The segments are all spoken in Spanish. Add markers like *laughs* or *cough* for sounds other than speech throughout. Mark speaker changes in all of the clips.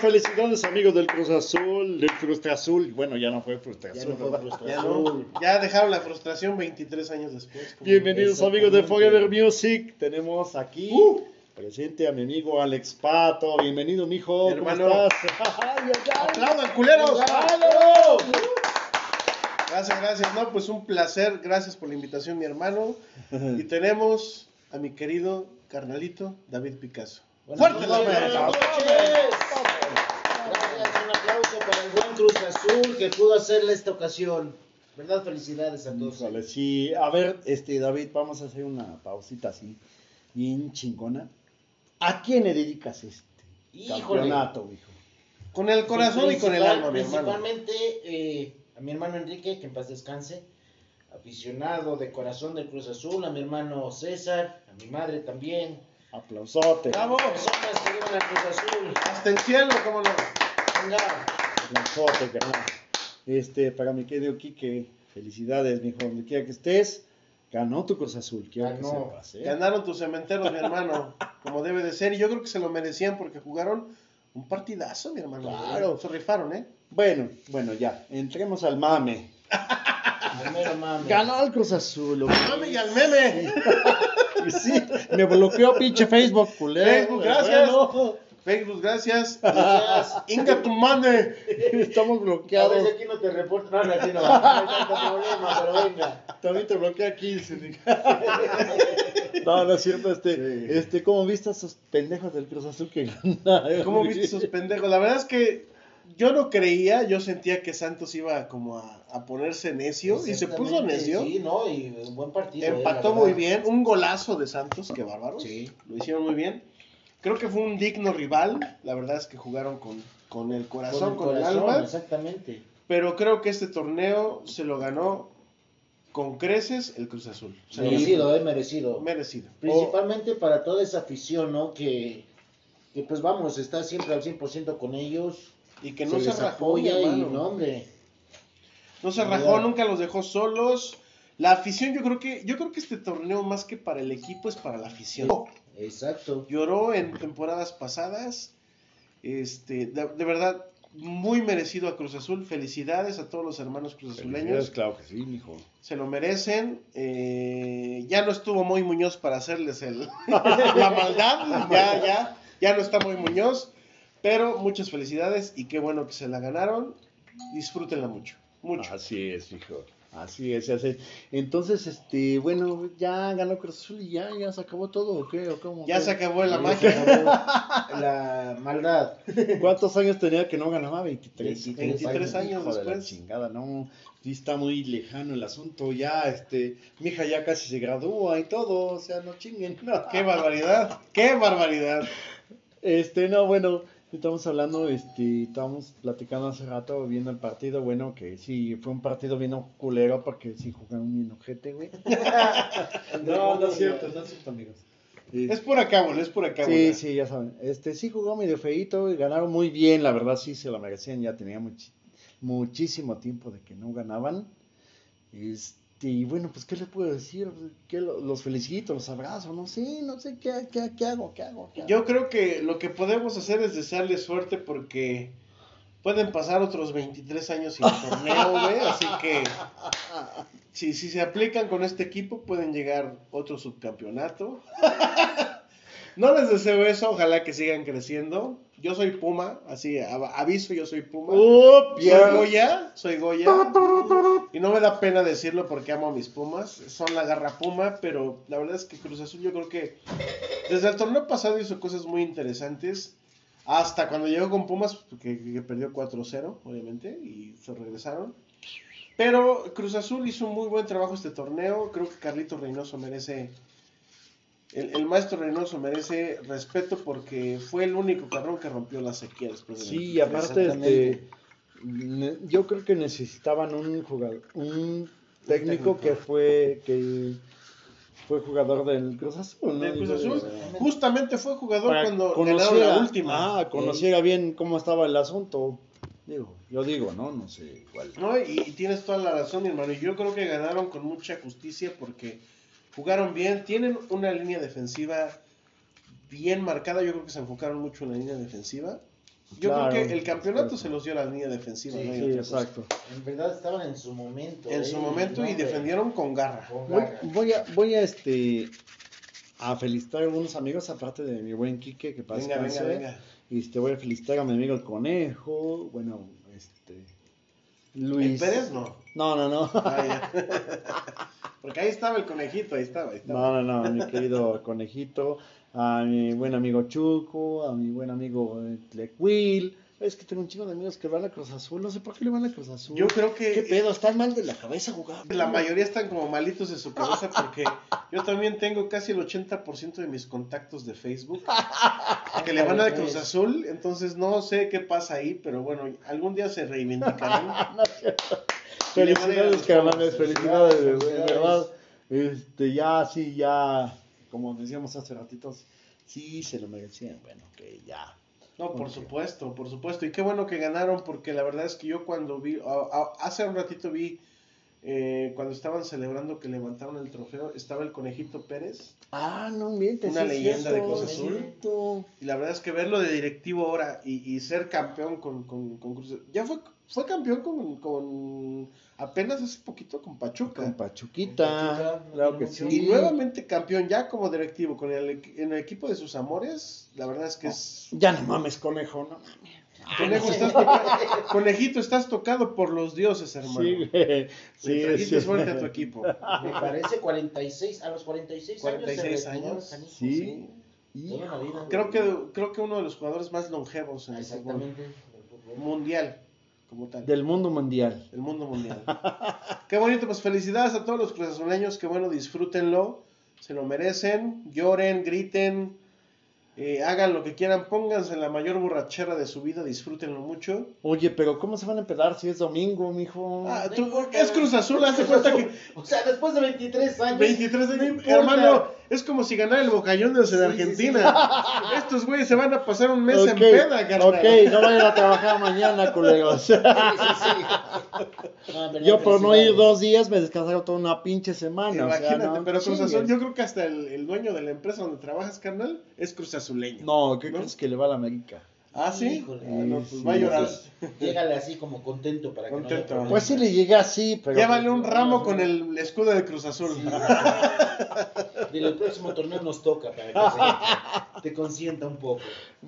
Speaker 1: Felicidades amigos del Cruz Azul, del Frustra Azul. Bueno, ya no fue Frustra
Speaker 2: Ya
Speaker 1: Azul.
Speaker 2: no fue
Speaker 3: Ya,
Speaker 2: Azul.
Speaker 3: no, ya dejaron la frustración 23 años después.
Speaker 1: Bienvenidos amigos de. Forever Music. Tenemos aquí
Speaker 3: Uh.
Speaker 1: presente a mi amigo Alex Pato. Bienvenido, mijo.
Speaker 3: Hermano.
Speaker 1: ¿Cómo estás? *laughs* Ay, ay, ay.
Speaker 3: ¡Aplaudan, culeros! Gracias, gracias. No, pues un placer. Gracias por la invitación, mi hermano. Y tenemos a mi querido carnalito David Picasso.
Speaker 2: Buenas
Speaker 3: ¡Fuerte
Speaker 2: noches,
Speaker 3: la
Speaker 2: buenas
Speaker 3: mano!
Speaker 2: noches. Gracias, un aplauso para el buen Cruz Azul que pudo hacerle esta ocasión. ¿Verdad? Felicidades a todos.
Speaker 1: Híjole, sí. A ver, este David, vamos a hacer una pausita así, bien chingona. ¿A quién le dedicas este
Speaker 2: Híjole.
Speaker 1: campeonato, hijo?
Speaker 3: Con el corazón y con el alma, mi hermano.
Speaker 2: Principalmente eh, a mi hermano Enrique, que en paz descanse, aficionado de corazón del Cruz Azul, a mi hermano César, a mi madre también,
Speaker 1: Aplausote.
Speaker 3: ¡Bravo!
Speaker 2: personas que viven al Cruz Azul.
Speaker 3: Hasta el cielo, cómo no.
Speaker 2: Venga,
Speaker 1: Aplausote, carnal. Este, para mi querido Quique, felicidades, mijo, donde quiera que estés. Ganó tu Cruz Azul, quiero
Speaker 2: Ganó.
Speaker 1: que sepas, ¿eh?
Speaker 3: Ganaron tus cementeros, mi hermano, como debe de ser. Y yo creo que se lo merecían porque jugaron un partidazo, mi hermano.
Speaker 1: Claro.
Speaker 3: Se rifaron, ¿eh?
Speaker 1: Bueno, bueno, ya, entremos al mame.
Speaker 2: al mero mame.
Speaker 1: Ganó el Cruz Azul, ¿ok?
Speaker 3: ¡Mame y al meme!
Speaker 1: Y *laughs* sí, me bloqueó pinche Facebook, culero.
Speaker 3: Facebook, gracias.
Speaker 1: bueno,
Speaker 3: Facebook, gracias. *laughs*
Speaker 2: Gracias.
Speaker 3: Inga tu mane.
Speaker 1: estamos
Speaker 2: A
Speaker 1: bloqueados.
Speaker 2: veces aquí no te reporto, no, no, no, no hay tanto problema, pero venga.
Speaker 1: También te bloquea aquí. sí. *laughs* No, no es cierto, este,
Speaker 3: Sí.
Speaker 1: este, ¿cómo viste a esos pendejos del Cruz Azul que ganaron?
Speaker 3: ¿Cómo viste esos pendejos? La verdad es que yo no creía, yo sentía que Santos iba como a, a ponerse necio y se puso necio.
Speaker 2: Sí, no, y un buen partido. eh,
Speaker 3: Empató muy bien, un golazo de Santos, qué bárbaro.
Speaker 2: Sí.
Speaker 3: Lo hicieron muy bien. Creo que fue un digno rival, la verdad es que jugaron con, con el corazón, con el,
Speaker 2: corazón,
Speaker 3: alma,
Speaker 2: Exactamente.
Speaker 3: pero creo que este torneo se lo ganó con creces el Cruz Azul. Se lo
Speaker 2: Merecido, eh, merecido.
Speaker 3: Merecido.
Speaker 2: Principalmente para toda esa afición, ¿no? Que, que pues vamos, está siempre al 100% con ellos.
Speaker 3: Y que
Speaker 2: se
Speaker 3: no se,
Speaker 2: les
Speaker 3: rajó,
Speaker 2: apoya y no, hombre.
Speaker 3: No se rajó,
Speaker 2: verdad.
Speaker 3: nunca los dejó solos. La afición, yo creo que, yo creo que este torneo más que para el equipo es para la afición.
Speaker 2: Exacto.
Speaker 3: Lloró en temporadas pasadas. Este, de, de verdad, muy merecido a Cruz Azul. Felicidades a todos los hermanos cruzazuleños.
Speaker 1: Claro que sí, mijo.
Speaker 3: Se lo merecen. Eh, ya no estuvo Moy Muñoz para hacerles el, *laughs* la maldad. Ya, ya, ya no está Moy Muñoz. Pero muchas felicidades y qué bueno que se la ganaron. Disfrútenla mucho. Mucho.
Speaker 1: Así es, hijo. Así es, así es. Entonces, este, bueno, ya ganó Cruz Azul y ya, ya se acabó todo, ¿o qué? ¿O cómo?
Speaker 3: Ya
Speaker 1: ¿Qué?
Speaker 3: se acabó la magia.
Speaker 2: acabó *laughs* La maldad.
Speaker 1: ¿Cuántos años tenía que no ganaba? 23.
Speaker 2: 23
Speaker 3: 23 años
Speaker 1: de la
Speaker 3: después.
Speaker 1: chingada, no. Sí está muy lejano el asunto. Ya, este, mi hija ya casi se gradúa y todo. O sea, no chinguen. No.
Speaker 3: Qué barbaridad. Qué barbaridad.
Speaker 1: Este, no, bueno, estamos hablando, este, estábamos platicando hace rato, viendo el partido, bueno, que sí, fue un partido bien culero porque sí jugaron bien ojete, güey. *laughs* no, no es cierto, no es cierto, amigos.
Speaker 3: Es por acá, bueno, es por acá.
Speaker 1: Sí, sí, ya saben. Este, sí jugó medio feíto y ganaron muy bien, la verdad sí se lo merecían, ya tenía muchísimo tiempo de que no ganaban. Este, y bueno, pues, ¿qué les puedo decir? Que los felicito, los abrazo, no sé, no sé qué, qué, qué hago, qué hago, qué hago.
Speaker 3: Yo creo que lo que podemos hacer es desearle suerte porque pueden pasar otros 23 años sin *laughs* torneo, güey. Así que si, si se aplican con este equipo pueden llegar otro subcampeonato. *laughs* No les deseo eso, ojalá que sigan creciendo. Yo soy Puma, así av- aviso, yo soy Puma.
Speaker 1: ¡Oh,
Speaker 3: Soy! Goya, soy Goya. Y no me da pena decirlo porque amo a mis Pumas. Son la garra Puma, pero la verdad es que Cruz Azul yo creo que desde el torneo pasado hizo cosas muy interesantes. Hasta cuando llegó con Pumas, que, que perdió 4-0, obviamente, y se regresaron. Pero Cruz Azul hizo un muy buen trabajo este torneo. Creo que Carlito Reynoso merece. El, el maestro Reynoso merece respeto porque fue el único cabrón que rompió la sequía después de
Speaker 1: Sí,
Speaker 3: 23
Speaker 1: aparte, este, yo creo que necesitaban un jugador, un técnico
Speaker 3: técnico.
Speaker 1: que fue, que fue jugador del Cruz Azul, ¿no?
Speaker 3: Del Cruz
Speaker 1: Digo,
Speaker 3: Azul.
Speaker 1: eh,
Speaker 3: Justamente fue jugador
Speaker 1: para
Speaker 3: cuando
Speaker 1: conociera-
Speaker 3: ganaron la última.
Speaker 1: Ah, conociera bien cómo estaba el asunto. Digo, yo digo, ¿no? No sé cuál.
Speaker 3: No, y, y tienes toda la razón, mi hermano. Y yo creo que ganaron con mucha justicia porque jugaron bien. Tienen una línea defensiva bien marcada. Yo creo que se enfocaron mucho en la línea defensiva. Yo
Speaker 1: Claro,
Speaker 3: creo que el campeonato se los dio a la línea defensiva.
Speaker 2: Sí,
Speaker 3: no
Speaker 1: Sí,
Speaker 3: cosa.
Speaker 1: exacto.
Speaker 2: En verdad estaban en su momento.
Speaker 3: En
Speaker 2: eh,
Speaker 3: su momento
Speaker 2: no,
Speaker 3: y defendieron con garra.
Speaker 2: con
Speaker 1: Voy,
Speaker 2: garra.
Speaker 1: voy a, voy a este a felicitar a algunos amigos, aparte de mi buen Quique, que pasa
Speaker 3: Venga, venga, venga.
Speaker 1: Y este, voy a felicitar a mi amigo el conejo, bueno, este Luis.
Speaker 3: ¿El Pérez no?
Speaker 1: No, no, no.
Speaker 3: Ah, ya. *laughs* Porque ahí estaba el conejito, ahí estaba, ahí estaba.
Speaker 1: No, no, no, mi querido *laughs* conejito, a mi buen amigo Chuco, a mi buen amigo eh, Tlecuil. Es que tengo un chingo de amigos que van a Cruz Azul, no sé por qué le van a Cruz Azul.
Speaker 3: Yo creo que
Speaker 1: ¿Qué pedo? ¿Están mal de la cabeza jugando?
Speaker 3: la mayoría están como malitos de su cabeza porque yo también tengo casi el 80% de mis contactos de Facebook *laughs* que le van a Cruz Azul, entonces no sé qué pasa ahí, pero bueno, algún día se reivindicarán. *laughs*
Speaker 1: No es cierto. Felicidades, carnales, felicidades, de,
Speaker 2: felicidades.
Speaker 1: de verdad. Este, ya, sí, ya, como decíamos hace ratitos, sí se lo merecían. Bueno, que ya.
Speaker 3: No, por supuesto, por supuesto. Y qué bueno que ganaron, porque la verdad es que yo cuando vi, a- a- hace un ratito vi, eh, cuando estaban celebrando que levantaron el trofeo, estaba el conejito Pérez.
Speaker 1: Ah, no mientes.
Speaker 3: Una
Speaker 1: sí es
Speaker 3: leyenda de Cruz Azul. Y la verdad es que verlo de directivo ahora y, y ser campeón con, con, con Cruz Azul. Ya fue, fue campeón con, con apenas hace poquito con Pachuca.
Speaker 1: Con Pachuquita,
Speaker 2: Pachuca, no
Speaker 1: claro que sí.
Speaker 3: Y nuevamente campeón ya como directivo con el, en el equipo de sus amores. La verdad es que es...
Speaker 1: Ya no mames, conejo, no mames.
Speaker 3: Conejo, estás toca- Conejito, estás tocado por los dioses, hermano.
Speaker 1: Sí. Sí, es
Speaker 3: suerte a tu equipo.
Speaker 2: Me parece 46, a los 46,
Speaker 3: 46
Speaker 2: años.
Speaker 3: años.
Speaker 2: canijo.
Speaker 1: Sí.
Speaker 2: La vida.
Speaker 3: Creo que, creo que uno de los jugadores más longevos en el fútbol. mundial, como tal.
Speaker 1: Del mundo mundial.
Speaker 3: El mundo mundial. *laughs* Qué bonito, pues felicidades a todos los cruzazuleños, que bueno, disfrútenlo, se lo merecen, lloren, griten, eh, hagan lo que quieran, pónganse en la mayor borrachera de su vida, disfrútenlo mucho.
Speaker 1: Oye, pero ¿cómo se van a empedar si es domingo, mijo?
Speaker 3: Ah, tú- es Cruz Azul, hazte cuenta que
Speaker 2: O sea, después de 23 años.
Speaker 3: 23
Speaker 2: no
Speaker 3: años, hermano, es como si ganara el Boca Juniors en
Speaker 2: Sí,
Speaker 3: Argentina. *laughs* Estos güeyes se van a pasar un mes en peda, carnal.
Speaker 1: ok, no vayan a trabajar mañana, culeros.
Speaker 2: Sí, sí, sí. No, en verdad,
Speaker 1: Yo por no ir dos días me descansaron toda una pinche semana. o sea,
Speaker 3: Imagínate,
Speaker 1: no
Speaker 3: pero Cruz. Azul, yo creo que hasta el, el dueño de la empresa donde trabajas, carnal, es Cruz Azuleño.
Speaker 1: No, ¿qué
Speaker 3: ¿No?
Speaker 1: crees que le va a la América?
Speaker 3: Ah, sí.
Speaker 2: Híjole.
Speaker 3: Ah, no, pues
Speaker 1: Sí,
Speaker 3: va a llorar.
Speaker 2: Sí, Llégale así como contento para que no
Speaker 3: Contento.
Speaker 1: Pues sí le llegué así, pero...
Speaker 3: Llévale un ramo con el escudo de Cruz Azul.
Speaker 2: Sí. *laughs* Dile, el próximo torneo nos toca para que se- *laughs* te consienta un poco.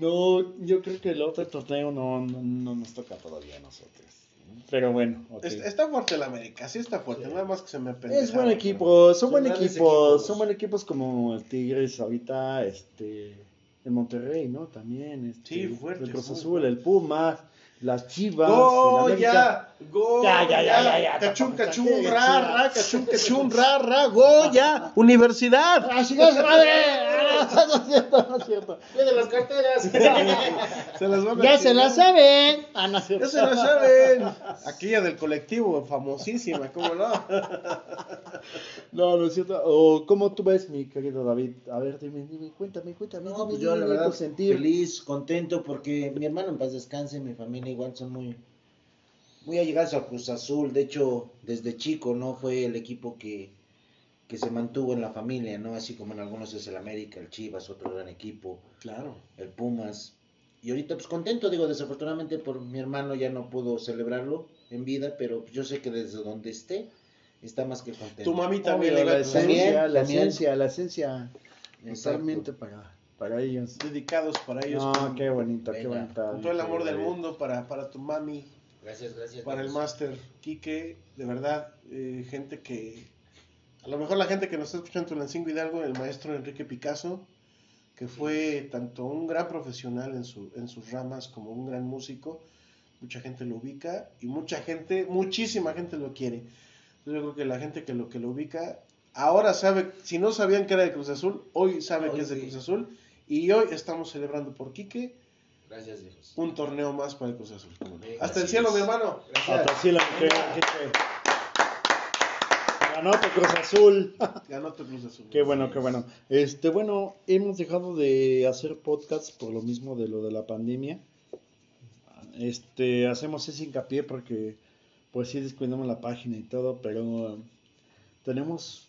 Speaker 1: No, yo creo que el otro torneo no, no, no nos toca todavía a nosotros. Pero bueno, ok.
Speaker 3: Es- Está fuerte el América, sí está fuerte, nada más que se me
Speaker 1: Es
Speaker 3: pendejaron,
Speaker 1: buen equipo, son
Speaker 2: Son
Speaker 1: buen
Speaker 2: grandes
Speaker 1: equipos, son buen equipos como el Tigres ahorita, este, el Monterrey, ¿no? También, este,
Speaker 3: Sí, fuerte,
Speaker 1: el Cruz Azul, el Pumas, las Chivas, el América.
Speaker 3: ¡Goya! ¡Goya!
Speaker 1: Ya, ya, ya, ya, ya,
Speaker 3: ¡Cachún,
Speaker 1: tampoco
Speaker 3: cachún,
Speaker 1: exageres,
Speaker 3: ra,
Speaker 1: ya.
Speaker 3: ra, cachún, cachún, ra, ra! ¡Goya! ¡Universidad!
Speaker 1: ¡Ah, chingada su madre! *laughs* No es cierto, no es cierto.
Speaker 2: Cuida las carteras. *laughs*
Speaker 3: Se las van a
Speaker 1: Ya se
Speaker 3: chingar.
Speaker 1: la saben. Ah, no es cierto.
Speaker 3: Ya se la saben. *laughs* Aquella del colectivo, famosísima, ¿cómo no?
Speaker 1: No, no es cierto. O, ¿cómo tú ves, mi querido David? A ver, dime, dime, cuéntame, cuéntame.
Speaker 2: No,
Speaker 1: dime,
Speaker 2: pues yo la verdad
Speaker 1: sentir.
Speaker 2: feliz, contento porque mi hermano en paz descanse, mi familia igual son muy muy allegados al Cruz Azul, de hecho desde chico no fue el equipo que, que se mantuvo en la familia, no así como en algunos es el América, el Chivas, otro gran equipo,
Speaker 3: Claro.
Speaker 2: el Pumas. Y ahorita pues contento, digo, desafortunadamente por mi hermano ya no pudo celebrarlo en vida, pero yo sé que desde donde esté está más que contento.
Speaker 3: Tu mami también
Speaker 1: Obvio, la esencia,
Speaker 2: También,
Speaker 1: la
Speaker 2: también.
Speaker 1: esencia, la esencia. Totalmente para, para ellos.
Speaker 3: Dedicados para ellos.
Speaker 1: No,
Speaker 3: con,
Speaker 1: qué bonito, qué
Speaker 2: Venga.
Speaker 1: bonita.
Speaker 3: con todo el amor del mundo para, para tu mami,
Speaker 2: Gracias, gracias.
Speaker 3: para el
Speaker 2: gracias.
Speaker 3: máster Quique. De verdad, eh, gente que. A lo mejor la gente que nos está escuchando en Tulancingo Hidalgo, el maestro Enrique Picasso, que fue tanto un gran profesional en, su, en sus ramas como un gran músico. Mucha gente lo ubica y mucha gente, muchísima gente lo quiere. Yo creo que la gente que lo que lo ubica ahora sabe, si no sabían que era de Cruz Azul, hoy sabe
Speaker 2: Hoy
Speaker 3: que es de
Speaker 2: sí.
Speaker 3: Cruz Azul y hoy estamos celebrando por Quique
Speaker 2: Gracias, viejos.
Speaker 3: un torneo más para el Cruz Azul. Hasta el cielo,
Speaker 2: es.
Speaker 3: mi hermano.
Speaker 2: Gracias.
Speaker 1: Hasta sí, la que, Ganó por Cruz Azul. *laughs*
Speaker 3: Ganó tu Cruz Azul.
Speaker 1: Qué bueno, qué bueno. Este, bueno, hemos dejado de hacer podcasts por lo mismo de lo de la pandemia. Este, hacemos ese hincapié porque, pues sí, descuidamos la página y todo, pero tenemos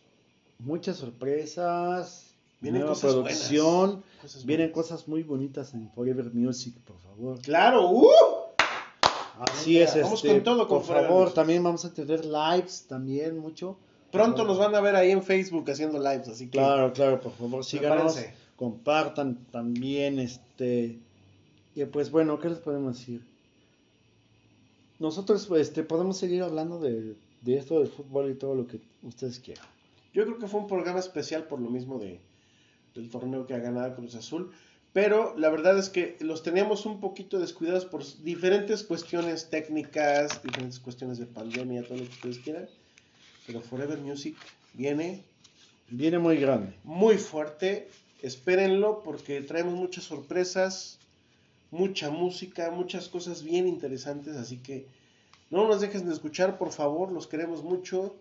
Speaker 1: muchas sorpresas,
Speaker 3: Vienen
Speaker 1: nueva
Speaker 3: cosas
Speaker 1: producción,
Speaker 3: buenas, cosas
Speaker 1: vienen
Speaker 3: buenas.
Speaker 1: cosas muy bonitas en Forever Music, por favor.
Speaker 3: Claro, ¡uh!
Speaker 1: Así es,
Speaker 3: Vamos
Speaker 1: este,
Speaker 3: con todo con
Speaker 1: por favor,
Speaker 3: Music.
Speaker 1: también vamos a tener lives también mucho.
Speaker 3: Pronto nos van a ver ahí en Facebook haciendo lives, así que
Speaker 1: Claro, claro, por favor, síganos, compartan también, este, y pues bueno, ¿qué les podemos decir? Nosotros, este, podemos seguir hablando de, de esto del fútbol y todo lo que ustedes quieran.
Speaker 3: yo creo que fue un programa especial por lo mismo de, del torneo que ha ganado Cruz Azul. Pero la verdad es que los teníamos un poquito descuidados por diferentes cuestiones técnicas, diferentes cuestiones de pandemia, todo lo que ustedes quieran. Pero Forever Music viene
Speaker 1: Viene muy grande.
Speaker 3: muy fuerte. Espérenlo porque traemos muchas sorpresas, mucha música, muchas cosas bien interesantes. Así que no nos dejes de escuchar, por favor. Los queremos mucho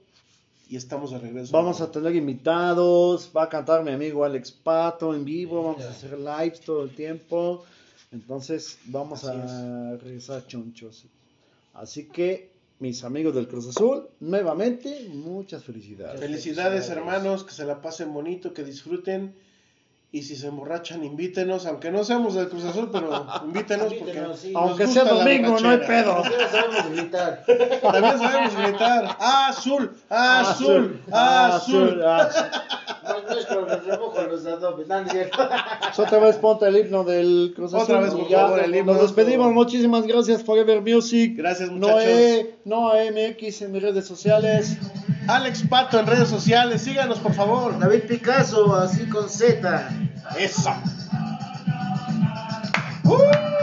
Speaker 3: y estamos de regreso.
Speaker 1: Vamos a tener invitados, va a cantar mi amigo Alex Pato en vivo, vamos a hacer lives todo el tiempo. Entonces vamos
Speaker 3: Así
Speaker 1: a regresar chonchos. Así que mis amigos del Cruz Azul, nuevamente, muchas felicidades.
Speaker 3: Felicidades, hermanos, que se la pasen bonito, que disfruten. Y si se emborrachan, invítenos, aunque no seamos del Cruz Azul, pero *laughs* invítenos porque
Speaker 2: sí.
Speaker 1: Aunque sea domingo, no hay pedo.
Speaker 2: Nosotros sabemos gritar.
Speaker 3: También sabemos gritar. ¡Ah, azul! ¡Ah, azul! ¡Ah, azul!
Speaker 1: ah, *laughs*
Speaker 2: No, no es con los remojo los adobes. No, no es cierto.
Speaker 1: pues Otra vez ponte el himno del Cruz Azul.
Speaker 3: Otra vez, por
Speaker 1: ya
Speaker 3: favor, el himno.
Speaker 1: Nos despedimos, muchísimas gracias Forever Music.
Speaker 3: Gracias, muchachos.
Speaker 1: Noé, Noé MX en mis redes sociales.
Speaker 3: Alex Pato en redes sociales, síganos por favor.
Speaker 2: David Picasso, así con Z.
Speaker 3: Eso. ¡Uh!